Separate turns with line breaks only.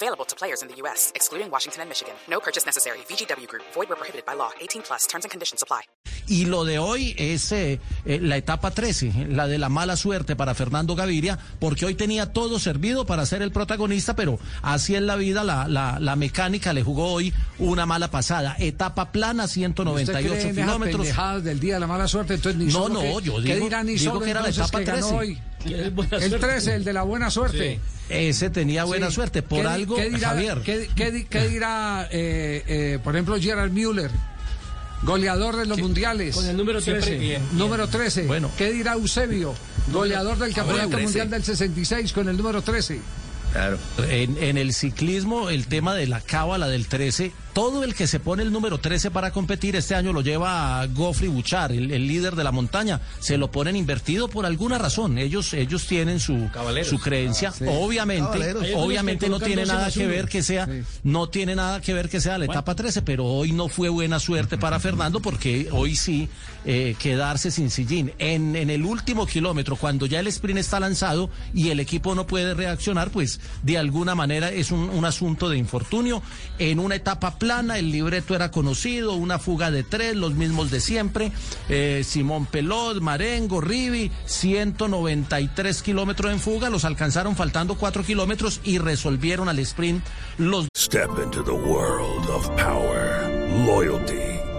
Available to players in the U.S., excluding Washington and Michigan. No purchase necessary. VGW Group. Void where prohibited by law. 18 plus. Terms and conditions apply.
Y lo de hoy es eh, eh, la etapa 13, la de la mala suerte para Fernando Gaviria, porque hoy tenía todo servido para ser el protagonista, pero así es la vida, la, la, la mecánica le jugó hoy una mala pasada. Etapa plana, 198
¿Usted cree en esas
kilómetros.
pendejadas del día de la mala suerte, entonces ni
No,
solo
no,
que-
yo
¿qué
digo-
dirá ni
digo
solo
que era la
entonces
etapa
que ganó
13.
hoy? El 13, el de la buena suerte.
Ese tenía buena
Sí.
suerte. Por
¿Qué di-
algo,
qué dirá,
Javier.
¿qué, qué di- qué dirá, eh, eh, por ejemplo, Gerard Müller, goleador de los mundiales?
Con el número 13. Bien,
Número 13.
Bueno.
¿Qué dirá Eusebio, goleador del Campeonato
13.
Mundial del 66 con el número 13?
En, en el ciclismo, el tema de la cábala del 13, todo el que se pone el número 13 para competir este año lo lleva a Goffrey Buchar, el, el líder de la montaña. Se lo ponen invertido por alguna razón. Ellos, ellos tienen su,
Cabaleros.
su creencia. Obviamente,
Cabaleros. Algunos
obviamente
que
no tiene
12
nada que ver que sea,
Sí.
no tiene nada que ver que sea la etapa 13, pero hoy no fue buena suerte para Fernando porque hoy sí eh, quedarse sin sillín. En, en el último kilómetro, cuando ya el sprint está lanzado y el equipo no puede reaccionar, pues de alguna manera es un, un asunto de infortunio. En una etapa el libreto era conocido, una fuga de tres, los mismos de siempre. Eh, Simón Pelot, Marengo, Rivi, 193 kilómetros en fuga, los alcanzaron faltando 4 kilómetros y resolvieron al sprint los
Step into the world of power, loyalty,